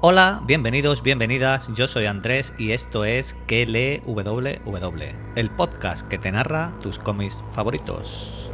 Hola, bienvenidos, bienvenidas, yo soy Andrés y esto es Que WW, el podcast que te narra tus cómics favoritos.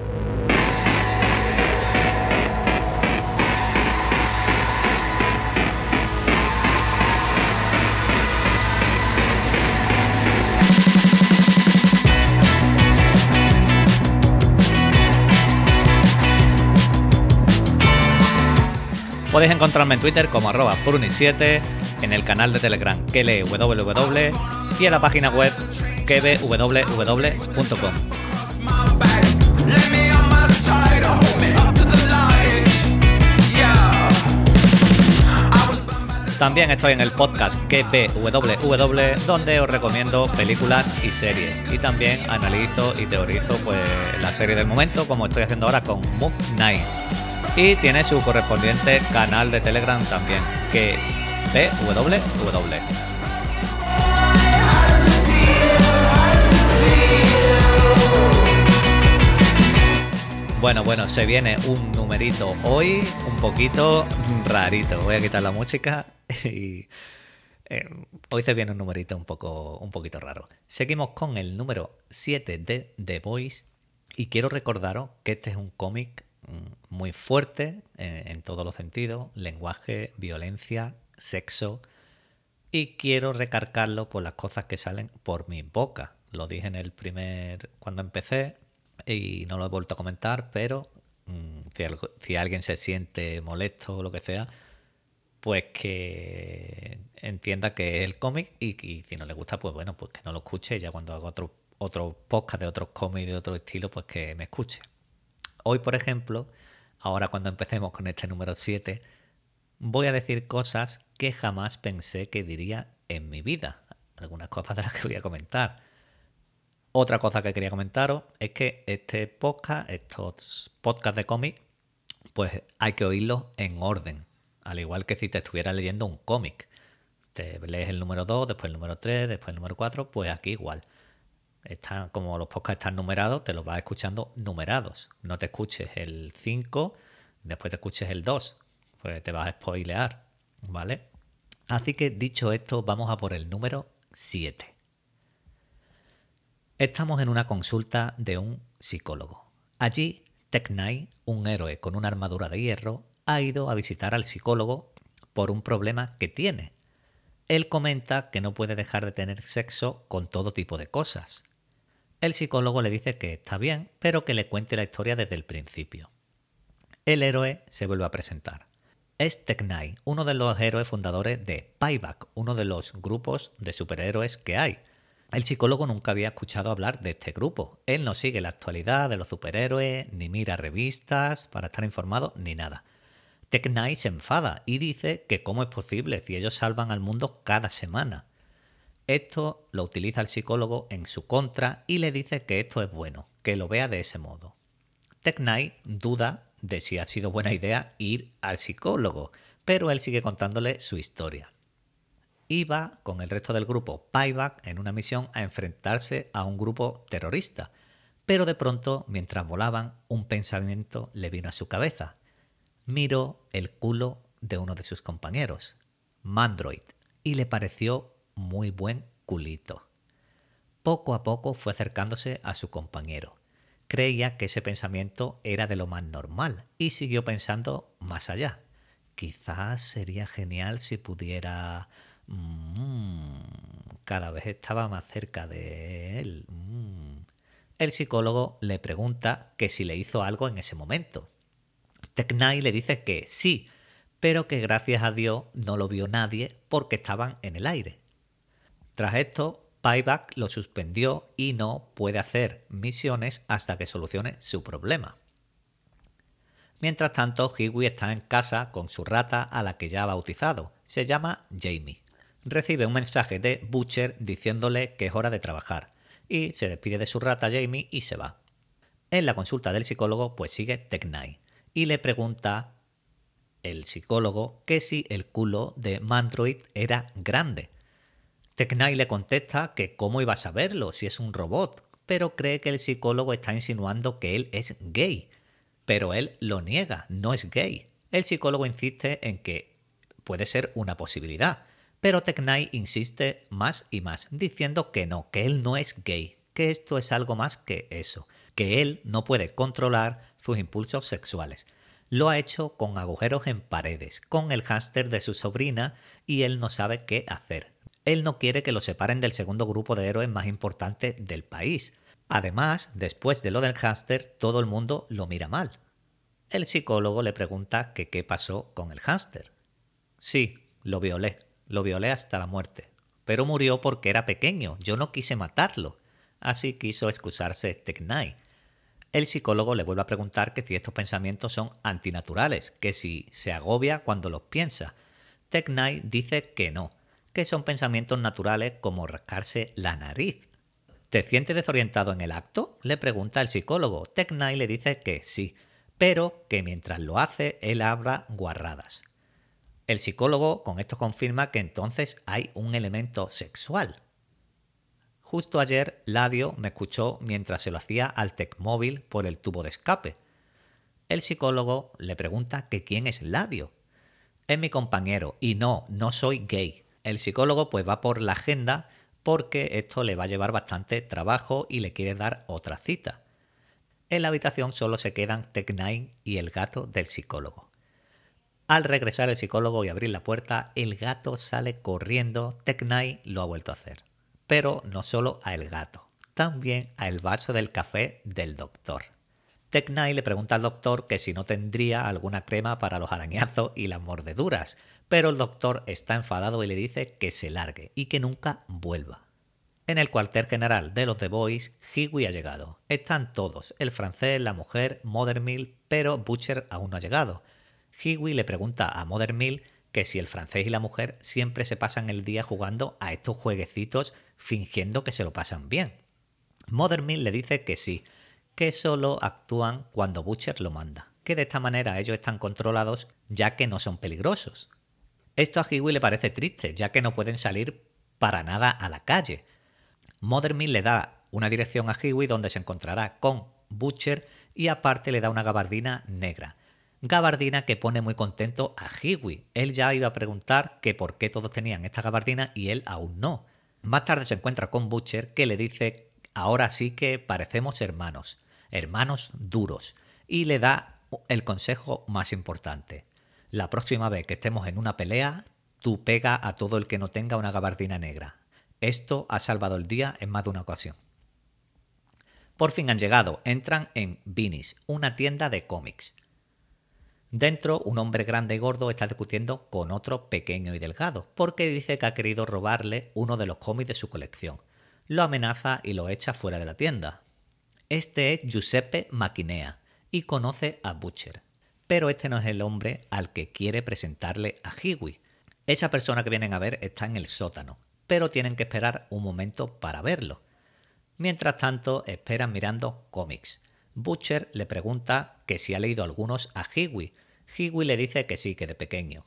Podéis encontrarme en Twitter como arroba puruni7, en el canal de Telegram www y en la página web kwww.com. También estoy en el podcast KPWW, donde os recomiendo películas y series. Y también analizo y teorizo pues, la serie del momento, como estoy haciendo ahora con Moon Knight y tiene su correspondiente canal de Telegram también, que www. Bueno, bueno, se viene un numerito hoy, un poquito rarito. Voy a quitar la música y eh, hoy se viene un numerito un poco, un poquito raro. Seguimos con el número 7 de The Voice y quiero recordaros que este es un cómic muy fuerte eh, en todos los sentidos, lenguaje, violencia, sexo, y quiero recargarlo por las cosas que salen por mi boca. Lo dije en el primer, cuando empecé, y no lo he vuelto a comentar, pero mm, si, alguien se siente molesto o lo que sea, pues que entienda que es el cómic y, si no le gusta, pues bueno, pues que no lo escuche. Ya cuando hago otro, otro podcast de otros cómics de otro estilo, pues que me escuche. Hoy, por ejemplo, ahora cuando empecemos con este número 7, voy a decir cosas que jamás pensé que diría en mi vida. Algunas cosas de las que voy a comentar. Otra cosa que quería comentaros es que este podcast, estos podcasts de cómic, pues hay que oírlos en orden. Al igual que si te estuviera leyendo un cómic. Te lees el número 2, después el número 3, después el número 4, pues aquí igual como los podcasts están numerados, te los vas escuchando numerados. No te escuches el 5, después te escuches el 2, pues te vas a spoilear, ¿vale? Así que dicho esto, vamos a por el número 7. Estamos en una consulta de un psicólogo. Allí, Tech un héroe con una armadura de hierro, ha ido a visitar al psicólogo por un problema que tiene. Él comenta que no puede dejar de tener sexo con todo tipo de cosas, el psicólogo le dice que está bien, pero que le cuente la historia desde el principio. El héroe se vuelve a presentar. Es Teknai, uno de los héroes fundadores de Payback, uno de los grupos de superhéroes que hay. El psicólogo nunca había escuchado hablar de este grupo. Él no sigue la actualidad de los superhéroes, ni mira revistas para estar informado, ni nada. Teknai se enfada y dice que cómo es posible si ellos salvan al mundo cada semana. Esto lo utiliza el psicólogo en su contra y le dice que esto es bueno, que lo vea de ese modo. Tech duda de si ha sido buena idea ir al psicólogo, pero él sigue contándole su historia. Iba con el resto del grupo Payback en una misión a enfrentarse a un grupo terrorista, pero de pronto, mientras volaban, un pensamiento le vino a su cabeza. Miró el culo de uno de sus compañeros, Mandroid, y le pareció muy buen culito. Poco a poco fue acercándose a su compañero. Creía que ese pensamiento era de lo más normal y siguió pensando más allá. Quizás sería genial si pudiera... Mm, cada vez estaba más cerca de él. Mm. El psicólogo le pregunta que si le hizo algo en ese momento. Teknai le dice que sí, pero que gracias a Dios no lo vio nadie porque estaban en el aire. Tras esto, Payback lo suspendió y no puede hacer misiones hasta que solucione su problema. Mientras tanto, Hiwi está en casa con su rata a la que ya ha bautizado. Se llama Jamie. Recibe un mensaje de Butcher diciéndole que es hora de trabajar y se despide de su rata Jamie y se va. En la consulta del psicólogo pues sigue Teknai y le pregunta el psicólogo que si el culo de Mandroid era grande Teknai le contesta que cómo iba a saberlo si es un robot, pero cree que el psicólogo está insinuando que él es gay. Pero él lo niega, no es gay. El psicólogo insiste en que puede ser una posibilidad. Pero Teknai insiste más y más, diciendo que no, que él no es gay, que esto es algo más que eso, que él no puede controlar sus impulsos sexuales. Lo ha hecho con agujeros en paredes, con el hámster de su sobrina y él no sabe qué hacer. Él no quiere que lo separen del segundo grupo de héroes más importante del país. Además, después de lo del hámster, todo el mundo lo mira mal. El psicólogo le pregunta que qué pasó con el hámster. Sí, lo violé, lo violé hasta la muerte. Pero murió porque era pequeño, yo no quise matarlo. Así quiso excusarse Teknai. El psicólogo le vuelve a preguntar que si estos pensamientos son antinaturales, que si se agobia cuando los piensa. Teknai dice que no, que son pensamientos naturales como rascarse la nariz. ¿Te sientes desorientado en el acto? le pregunta el psicólogo. Teknai le dice que sí, pero que mientras lo hace él habla guarradas. El psicólogo con esto confirma que entonces hay un elemento sexual. Justo ayer Ladio me escuchó mientras se lo hacía al Tecmóvil por el tubo de escape. El psicólogo le pregunta que quién es Ladio. Es mi compañero y no, no soy gay. El psicólogo pues va por la agenda porque esto le va a llevar bastante trabajo y le quiere dar otra cita. En la habitación solo se quedan Tech y el gato del psicólogo. Al regresar el psicólogo y abrir la puerta, el gato sale corriendo. Teknai lo ha vuelto a hacer. Pero no solo a el gato, también a el vaso del café del doctor. Teknai le pregunta al doctor que si no tendría alguna crema para los arañazos y las mordeduras, pero el doctor está enfadado y le dice que se largue y que nunca vuelva. En el cuartel general de los The Boys, Hiwi ha llegado. Están todos, el francés, la mujer, Mothermill, pero Butcher aún no ha llegado. Hiwi le pregunta a Mothermill que si el francés y la mujer siempre se pasan el día jugando a estos jueguecitos fingiendo que se lo pasan bien. Mothermill le dice que sí, que solo actúan cuando Butcher lo manda, que de esta manera ellos están controlados ya que no son peligrosos. Esto a Hiwi le parece triste, ya que no pueden salir para nada a la calle. Mothermill le da una dirección a Hiwi donde se encontrará con Butcher y aparte le da una gabardina negra gabardina que pone muy contento a Hiwi. Él ya iba a preguntar que por qué todos tenían esta gabardina y él aún no. Más tarde se encuentra con Butcher que le dice ahora sí que parecemos hermanos, hermanos duros, y le da el consejo más importante. La próxima vez que estemos en una pelea, tú pega a todo el que no tenga una gabardina negra. Esto ha salvado el día en más de una ocasión. Por fin han llegado, entran en Vinis, una tienda de cómics. Dentro, un hombre grande y gordo está discutiendo con otro pequeño y delgado, porque dice que ha querido robarle uno de los cómics de su colección. Lo amenaza y lo echa fuera de la tienda. Este es Giuseppe Maquinea y conoce a Butcher. Pero este no es el hombre al que quiere presentarle a Hiwi. Esa persona que vienen a ver está en el sótano, pero tienen que esperar un momento para verlo. Mientras tanto, esperan mirando cómics. Butcher le pregunta que si ha leído algunos a Hiwi, Hiwi le dice que sí, que de pequeño.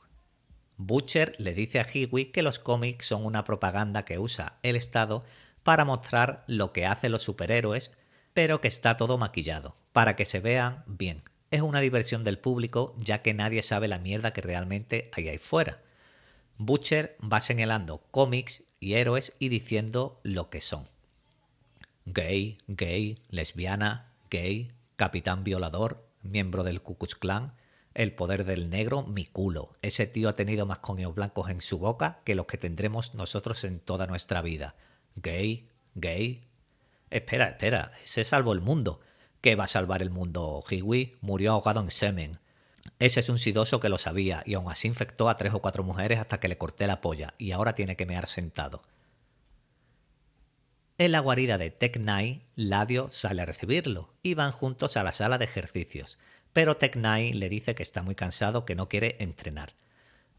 Butcher le dice a Hiwi que los cómics son una propaganda que usa el Estado para mostrar lo que hacen los superhéroes, pero que está todo maquillado, para que se vean bien. Es una diversión del público, ya que nadie sabe la mierda que realmente hay ahí fuera. Butcher va señalando cómics y héroes y diciendo lo que son. Gay, gay, lesbiana, gay, capitán violador, miembro del Ku Klux Klan, el poder del negro, mi culo. Ese tío ha tenido más coños blancos en su boca que los que tendremos nosotros en toda nuestra vida. Gay, gay. Espera, espera, ese salvó el mundo. ¿Qué va a salvar el mundo? Hiwi murió ahogado en semen. Ese es un sidoso que lo sabía y aún así infectó a tres o cuatro mujeres hasta que le corté la polla y ahora tiene que mear sentado. En la guarida de Tech Ladio sale a recibirlo y van juntos a la sala de ejercicios pero Teknai le dice que está muy cansado, que no quiere entrenar.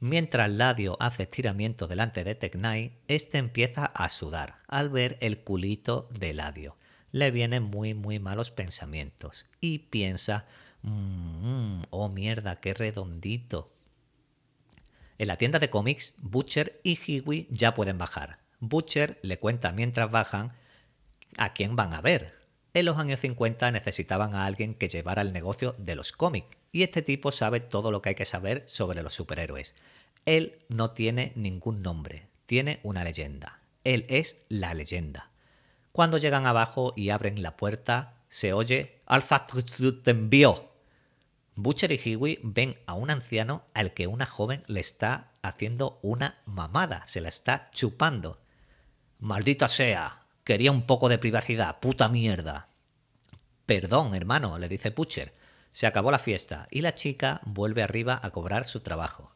Mientras Ladio hace estiramiento delante de Teknai, este empieza a sudar al ver el culito de Ladio. Le vienen muy muy malos pensamientos y piensa, mmm, oh mierda, qué redondito. En la tienda de cómics, Butcher y Hiwi ya pueden bajar. Butcher le cuenta mientras bajan a quién van a ver, en los años 50 necesitaban a alguien que llevara el negocio de los cómics, y este tipo sabe todo lo que hay que saber sobre los superhéroes. Él no tiene ningún nombre, tiene una leyenda. Él es la leyenda. Cuando llegan abajo y abren la puerta, se oye Alza te envió. Butcher y Hiwi ven a un anciano al que una joven le está haciendo una mamada, se la está chupando. Maldita sea, quería un poco de privacidad, puta mierda. Perdón, hermano, le dice Butcher. Se acabó la fiesta y la chica vuelve arriba a cobrar su trabajo.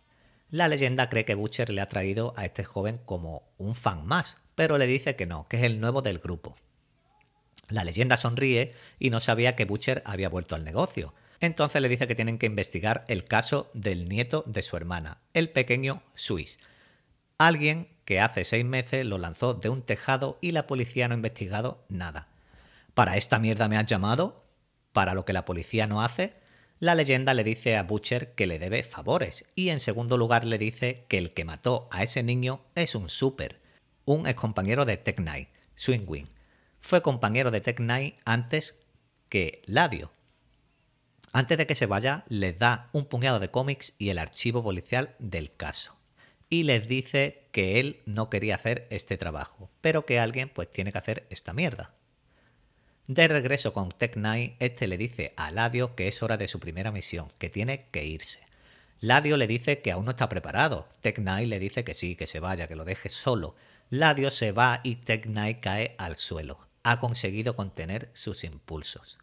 La leyenda cree que Butcher le ha traído a este joven como un fan más, pero le dice que no, que es el nuevo del grupo. La leyenda sonríe y no sabía que Butcher había vuelto al negocio. Entonces le dice que tienen que investigar el caso del nieto de su hermana, el pequeño Swiss. Alguien que hace seis meses lo lanzó de un tejado y la policía no ha investigado nada. ¿Para esta mierda me has llamado? ¿Para lo que la policía no hace? La leyenda le dice a Butcher que le debe favores y en segundo lugar le dice que el que mató a ese niño es un super, un excompañero de Tech Knight, Swingwing. Fue compañero de Tech Knight antes que Ladio. Antes de que se vaya, les da un puñado de cómics y el archivo policial del caso. Y les dice que él no quería hacer este trabajo, pero que alguien pues tiene que hacer esta mierda. De regreso con Tech Knight, este le dice a Ladio que es hora de su primera misión, que tiene que irse. Ladio le dice que aún no está preparado. Tech Knight le dice que sí, que se vaya, que lo deje solo. Ladio se va y Tech Knight cae al suelo. Ha conseguido contener sus impulsos.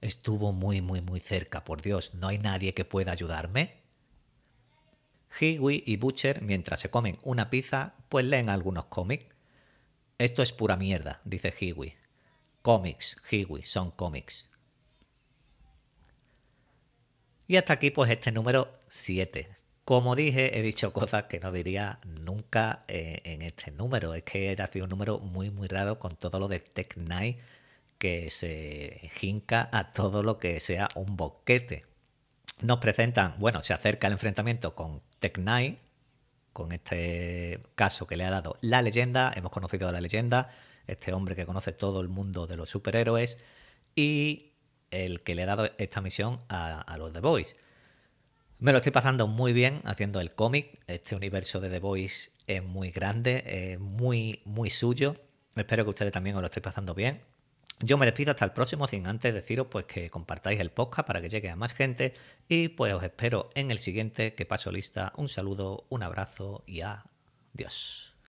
Estuvo muy, muy, muy cerca, por Dios. ¿No hay nadie que pueda ayudarme? Hiwi y Butcher, mientras se comen una pizza, pues leen algunos cómics. Esto es pura mierda, dice Hiwi. Cómics, Hiwi, son cómics. Y hasta aquí pues este número 7. Como dije, he dicho cosas que no diría nunca eh, en este número. Es que ha sido un número muy muy raro con todo lo de Tech Night que se jinca a todo lo que sea un boquete. Nos presentan, bueno, se acerca el enfrentamiento con Tech Night, con este caso que le ha dado la leyenda, hemos conocido a la leyenda, este hombre que conoce todo el mundo de los superhéroes y el que le ha dado esta misión a, los The Boys. Me lo estoy pasando muy bien haciendo el cómic, este universo de The Boys es muy grande, es muy, muy suyo, espero que ustedes también os lo estéis pasando bien. Yo me despido hasta el próximo, sin antes deciros pues que compartáis el podcast para que llegue a más gente y pues os espero en el siguiente que paso lista. Un saludo, un abrazo y adiós.